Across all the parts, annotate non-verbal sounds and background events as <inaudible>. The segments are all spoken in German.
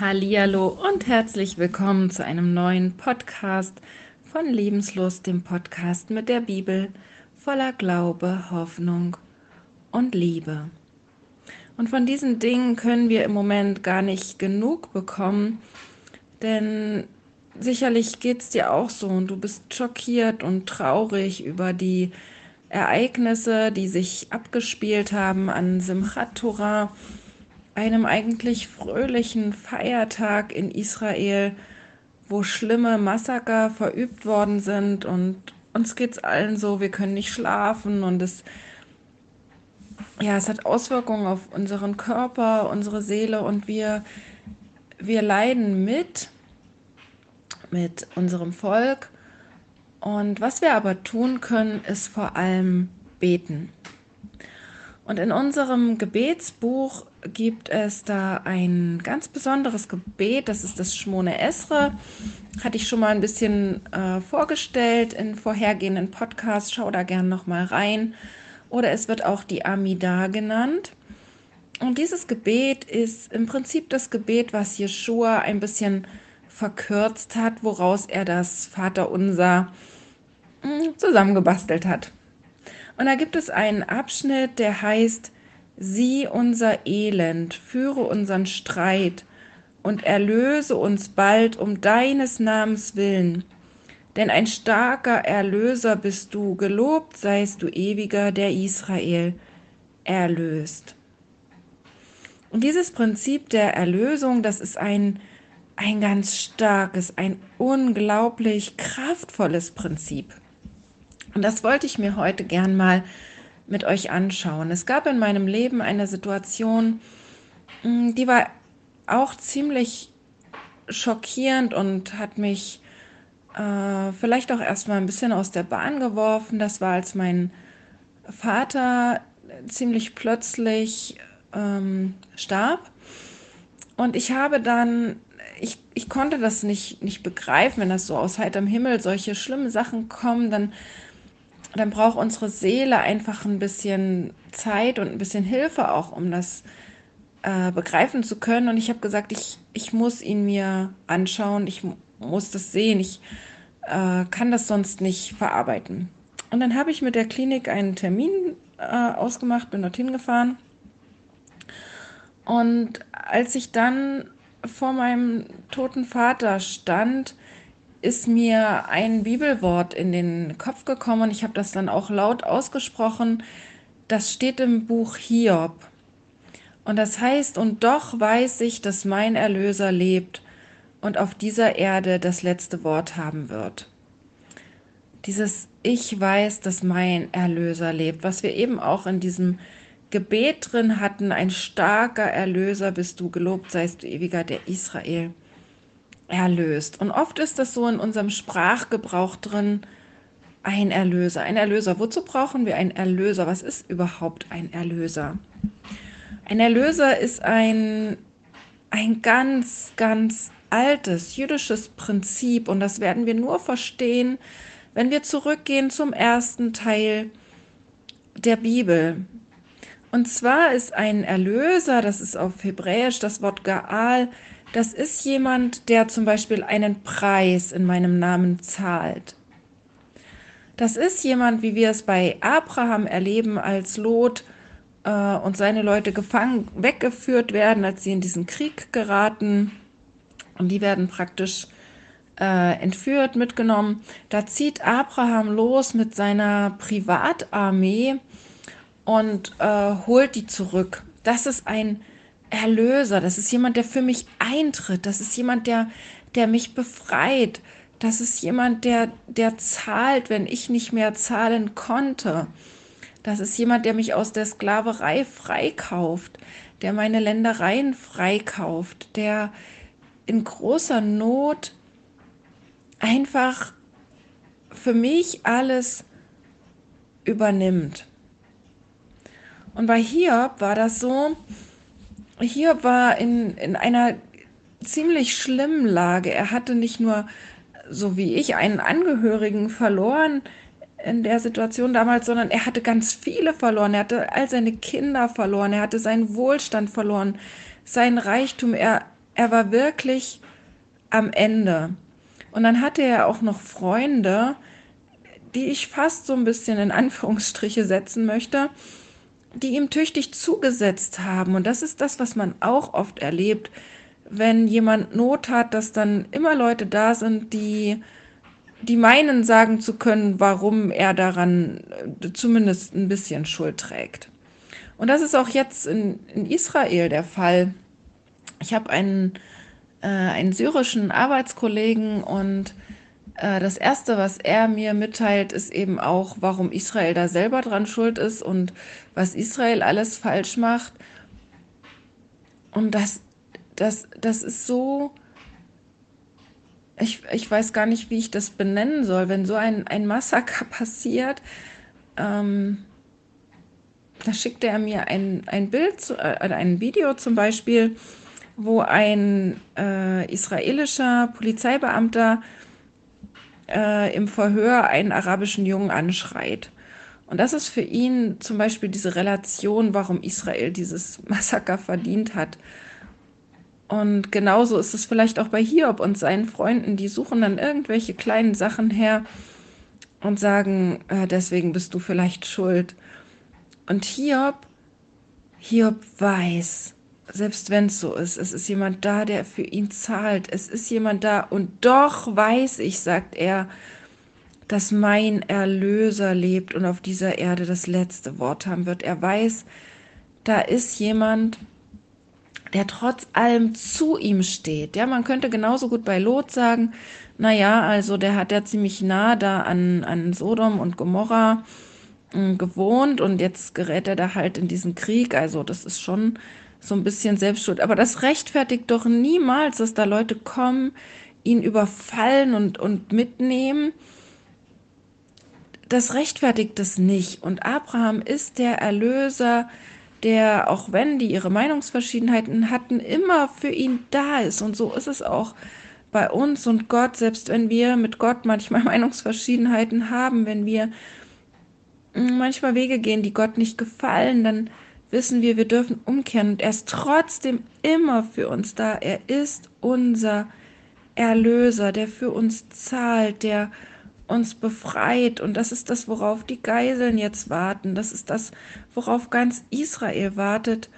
Hallihallo und herzlich willkommen zu einem neuen Podcast von Lebenslust, dem Podcast mit der Bibel voller Glaube, Hoffnung und Liebe. Und von diesen Dingen können wir im Moment gar nicht genug bekommen, denn sicherlich geht es dir auch so und du bist schockiert und traurig über die Ereignisse, die sich abgespielt haben an Simchat Torah einem eigentlich fröhlichen Feiertag in Israel, wo schlimme Massaker verübt worden sind und uns geht es allen so, wir können nicht schlafen und es ja, es hat Auswirkungen auf unseren Körper, unsere Seele und wir wir leiden mit mit unserem Volk und was wir aber tun können, ist vor allem beten. Und in unserem Gebetsbuch gibt es da ein ganz besonderes Gebet, das ist das Shmone Esre. Hatte ich schon mal ein bisschen äh, vorgestellt in vorhergehenden Podcasts. Schau da gern noch mal rein. Oder es wird auch die Amida genannt. Und dieses Gebet ist im Prinzip das Gebet, was Jeshua ein bisschen verkürzt hat, woraus er das Vaterunser hm, zusammengebastelt hat. Und da gibt es einen Abschnitt, der heißt, sieh unser Elend, führe unseren Streit und erlöse uns bald um deines Namens willen. Denn ein starker Erlöser bist du, gelobt seist du ewiger, der Israel erlöst. Und dieses Prinzip der Erlösung, das ist ein, ein ganz starkes, ein unglaublich kraftvolles Prinzip. Und das wollte ich mir heute gern mal mit euch anschauen. Es gab in meinem Leben eine Situation, mm, die war auch ziemlich schockierend und hat mich äh, vielleicht auch erstmal ein bisschen aus der Bahn geworfen. Das war, als mein Vater ziemlich plötzlich ähm, starb. Und ich habe dann, ich, ich konnte das nicht, nicht begreifen, wenn das so aus heiterem Himmel solche schlimmen Sachen kommen, dann dann braucht unsere Seele einfach ein bisschen Zeit und ein bisschen Hilfe auch, um das äh, begreifen zu können. Und ich habe gesagt, ich, ich muss ihn mir anschauen, ich muss das sehen, ich äh, kann das sonst nicht verarbeiten. Und dann habe ich mit der Klinik einen Termin äh, ausgemacht, bin dorthin gefahren. Und als ich dann vor meinem toten Vater stand, ist mir ein Bibelwort in den Kopf gekommen. Ich habe das dann auch laut ausgesprochen. Das steht im Buch Hiob. Und das heißt, und doch weiß ich, dass mein Erlöser lebt und auf dieser Erde das letzte Wort haben wird. Dieses Ich weiß, dass mein Erlöser lebt, was wir eben auch in diesem Gebet drin hatten, ein starker Erlöser bist du, gelobt seist du ewiger der Israel erlöst. Und oft ist das so in unserem Sprachgebrauch drin, ein Erlöser, ein Erlöser. Wozu brauchen wir einen Erlöser? Was ist überhaupt ein Erlöser? Ein Erlöser ist ein, ein ganz, ganz altes jüdisches Prinzip und das werden wir nur verstehen, wenn wir zurückgehen zum ersten Teil der Bibel. Und zwar ist ein Erlöser, das ist auf Hebräisch das Wort Gaal, das ist jemand, der zum Beispiel einen Preis in meinem Namen zahlt. Das ist jemand, wie wir es bei Abraham erleben, als Lot äh, und seine Leute gefangen weggeführt werden, als sie in diesen Krieg geraten. Und die werden praktisch äh, entführt, mitgenommen. Da zieht Abraham los mit seiner Privatarmee und äh, holt die zurück. Das ist ein Erlöser, das ist jemand, der für mich eintritt, das ist jemand, der, der mich befreit, das ist jemand, der, der zahlt, wenn ich nicht mehr zahlen konnte. Das ist jemand, der mich aus der Sklaverei freikauft, der meine Ländereien freikauft, der in großer Not einfach für mich alles übernimmt. Und bei Hiob war das so, hier war in, in einer ziemlich schlimmen Lage. Er hatte nicht nur, so wie ich, einen Angehörigen verloren in der Situation damals, sondern er hatte ganz viele verloren. Er hatte all seine Kinder verloren. Er hatte seinen Wohlstand verloren, seinen Reichtum. Er, er war wirklich am Ende. Und dann hatte er auch noch Freunde, die ich fast so ein bisschen in Anführungsstriche setzen möchte, die ihm tüchtig zugesetzt haben. Und das ist das, was man auch oft erlebt, wenn jemand Not hat, dass dann immer Leute da sind, die, die meinen sagen zu können, warum er daran äh, zumindest ein bisschen Schuld trägt. Und das ist auch jetzt in, in Israel der Fall. Ich habe einen, äh, einen syrischen Arbeitskollegen und das Erste, was er mir mitteilt, ist eben auch, warum Israel da selber dran schuld ist und was Israel alles falsch macht. Und das, das, das ist so, ich, ich weiß gar nicht, wie ich das benennen soll, wenn so ein, ein Massaker <laughs> passiert. Ähm, da schickte er mir ein, ein Bild, äh, ein Video zum Beispiel, wo ein äh, israelischer Polizeibeamter äh, im Verhör einen arabischen Jungen anschreit. Und das ist für ihn zum Beispiel diese Relation, warum Israel dieses <laughs> Massaker verdient hat. Und genauso ist es vielleicht auch bei Hiob und seinen Freunden, die suchen dann irgendwelche kleinen Sachen her und sagen, äh, deswegen bist du vielleicht schuld. Und Hiob, Hiob weiß, selbst wenn es so ist, es ist jemand da, der für ihn zahlt. Es ist jemand da und doch weiß ich, sagt er, dass mein Erlöser lebt und auf dieser Erde das letzte Wort haben wird. Er weiß, da ist jemand, der trotz allem zu ihm steht. Ja, man könnte genauso gut bei Lot sagen, naja, also der hat ja ziemlich nah da an, an Sodom und Gomorra äh, gewohnt und jetzt gerät er da halt in diesen Krieg. Also das ist schon so ein bisschen Selbstschuld. Aber das rechtfertigt doch niemals, dass da Leute kommen, ihn überfallen und, und mitnehmen. Das rechtfertigt es nicht. Und Abraham ist der Erlöser, der, auch wenn die ihre Meinungsverschiedenheiten hatten, immer für ihn da ist. Und so ist es auch bei uns und Gott, selbst wenn wir mit Gott manchmal <laughs> Meinungsverschiedenheiten haben, wenn wir manchmal Wege gehen, die Gott nicht gefallen, dann wissen wir, wir dürfen umkehren und er ist trotzdem immer für uns da. Er ist unser Erlöser, der für uns zahlt, der uns befreit. Und das ist das, worauf die Geiseln jetzt warten. Das ist das, worauf ganz Israel wartet.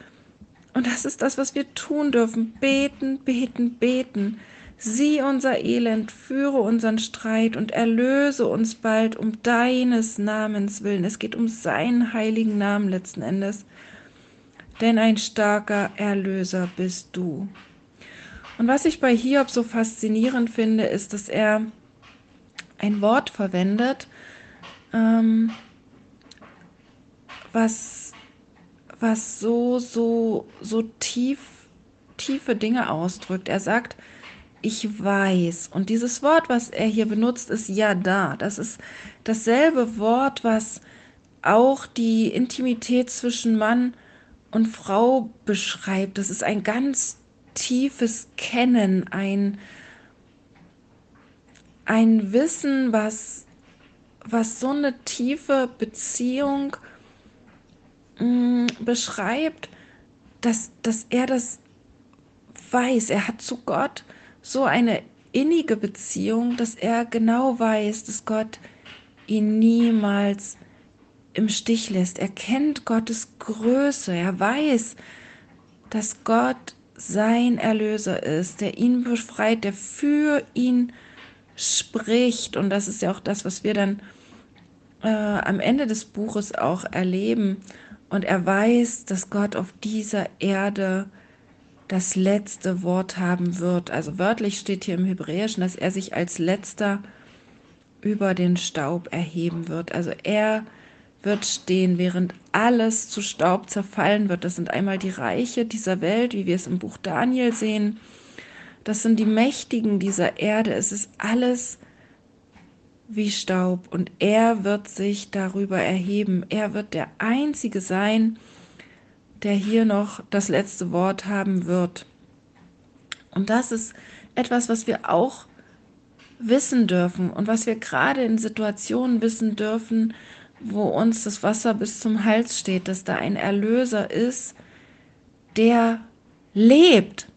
Und das ist das, was wir tun dürfen. Beten, beten, beten. Sieh unser Elend, führe unseren Streit und erlöse uns bald um deines Namens willen. Es geht um seinen heiligen Namen letzten Endes denn ein starker Erlöser bist du. Und was ich bei Hiob so faszinierend finde, ist, dass er ein Wort verwendet, ähm, was, was so, so, so tief, tiefe Dinge ausdrückt. Er sagt, ich weiß. Und dieses Wort, was er hier benutzt, ist ja da. Das ist dasselbe Wort, was auch die Intimität zwischen Mann und Frau beschreibt. Das ist ein ganz tiefes Kennen, ein, ein Wissen, was, was so eine tiefe Beziehung mh, mm, beschreibt, dass, dass er das weiß. Er hat zu Gott so eine innige Beziehung, dass er genau weiß, dass Gott ihn niemals im Stich lässt. Er kennt Gottes Größe. Er weiß, dass Gott sein Erlöser ist, der ihn befreit, der für ihn spricht. Und das ist ja auch das, was wir dann äh, am Ende des Buches auch erleben. Und er weiß, dass Gott auf dieser Erde das letzte Wort haben wird. Also wörtlich steht hier im Hebräischen, dass er sich als letzter über den Staub erheben wird. Also er wird stehen, während alles zu Staub zerfallen wird. Das sind einmal die Reiche dieser Welt, wie wir es im Buch Daniel sehen. Das sind die Mächtigen dieser Erde. Es ist alles wie Staub und er wird sich darüber erheben. Er wird der Einzige sein, der hier noch das letzte Wort haben wird. Und das ist etwas, was wir auch wissen dürfen und was wir gerade in Situationen wissen dürfen, wo uns das Wasser bis zum Hals steht, dass da ein Erlöser ist, der lebt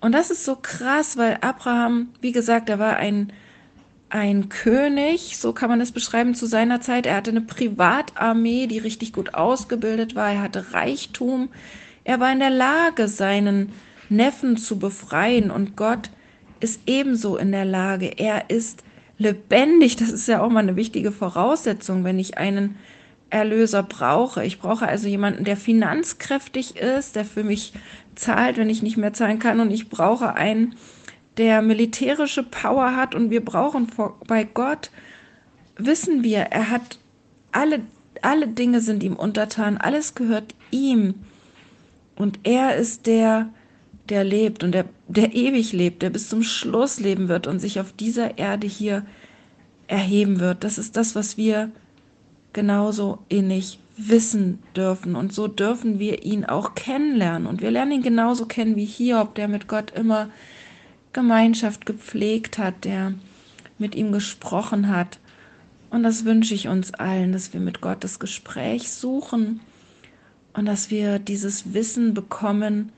Und das ist so krass, weil Abraham, wie gesagt, er war ein, ein König, so kann man es beschreiben zu seiner Zeit. Er hatte eine Privatarmee, die richtig gut ausgebildet war. Er hatte Reichtum. Er war in der Lage, seinen Neffen zu befreien. Und Gott ist ebenso in der Lage. Er ist lebendig. Das ist ja auch mal eine wichtige Voraussetzung, wenn ich einen Erlöser brauche. Ich brauche also jemanden, der finanzkräftig ist, der für mich zahlt, wenn ich nicht mehr zahlen kann. Und ich brauche einen, der militärische Power hat. Und wir brauchen vor, bei Gott, wissen wir, er hat alle, alle Dinge sind ihm untertan, alles gehört ihm. Und er ist der, der lebt und der, der ewig lebt, der bis zum Schluss leben wird und sich auf dieser Erde hier erheben wird. Das ist das, was wir genauso innig wissen dürfen. Und so dürfen wir ihn auch kennenlernen. Und wir lernen ihn genauso kennen wie Hiob, der mit Gott immer Gemeinschaft gepflegt hat, der mit ihm gesprochen hat. Und das wünsche ich uns allen, dass wir mit Gott das Gespräch suchen und dass wir dieses Wissen bekommen,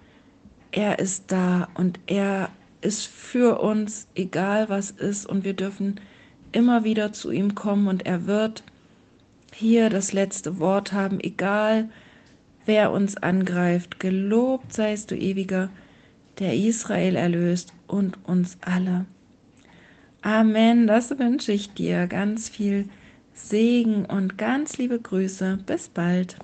er ist da und er ist für uns, egal was ist, und wir dürfen immer wieder zu ihm kommen und er wird hier das letzte Wort haben, egal wer uns angreift. Gelobt seist du, ewiger, der Israel erlöst und uns alle. Amen, das wünsche ich dir. Ganz viel Segen und ganz liebe Grüße. Bis bald.